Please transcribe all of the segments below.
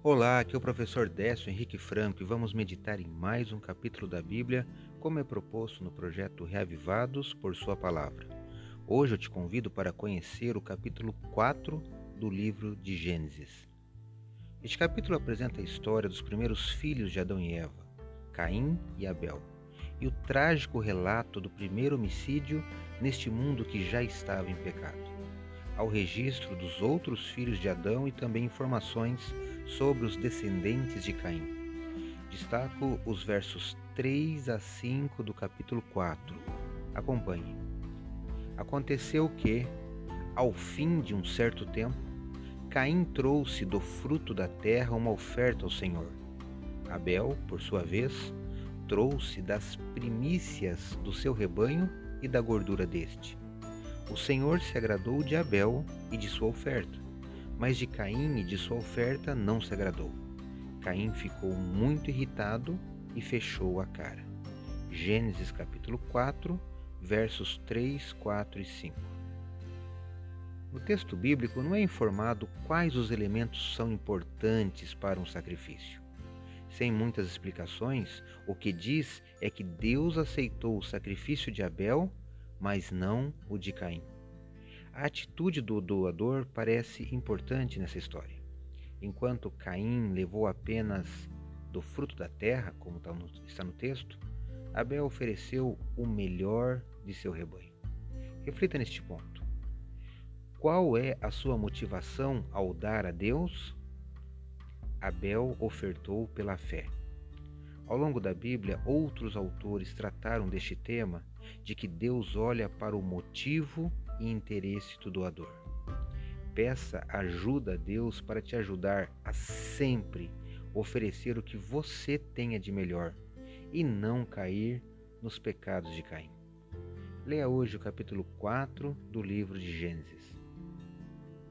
Olá, aqui é o professor Décio Henrique Franco e vamos meditar em mais um capítulo da Bíblia, como é proposto no projeto Reavivados por Sua Palavra. Hoje eu te convido para conhecer o capítulo 4 do livro de Gênesis. Este capítulo apresenta a história dos primeiros filhos de Adão e Eva, Caim e Abel, e o trágico relato do primeiro homicídio neste mundo que já estava em pecado ao registro dos outros filhos de Adão e também informações sobre os descendentes de Caim. Destaco os versos 3 a 5 do capítulo 4. Acompanhe. Aconteceu que, ao fim de um certo tempo, Caim trouxe do fruto da terra uma oferta ao Senhor. Abel, por sua vez, trouxe das primícias do seu rebanho e da gordura deste. O Senhor se agradou de Abel e de sua oferta, mas de Caim e de sua oferta não se agradou. Caim ficou muito irritado e fechou a cara. Gênesis capítulo 4, versos 3, 4 e 5. No texto bíblico não é informado quais os elementos são importantes para um sacrifício. Sem muitas explicações, o que diz é que Deus aceitou o sacrifício de Abel mas não o de Caim. A atitude do doador parece importante nessa história. Enquanto Caim levou apenas do fruto da terra, como tá está no texto, Abel ofereceu o melhor de seu rebanho. Reflita neste ponto. Qual é a sua motivação ao dar a Deus? Abel ofertou pela fé. Ao longo da Bíblia, outros autores trataram deste tema de que Deus olha para o motivo e interesse do doador. Peça ajuda a Deus para te ajudar a sempre oferecer o que você tenha de melhor e não cair nos pecados de Caim. Leia hoje o capítulo 4 do livro de Gênesis.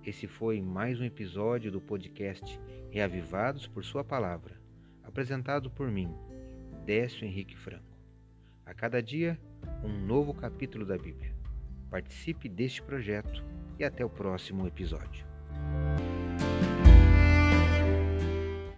Esse foi mais um episódio do podcast Reavivados por Sua Palavra, apresentado por mim, Décio Henrique Franco. A cada dia, um novo capítulo da Bíblia. Participe deste projeto e até o próximo episódio.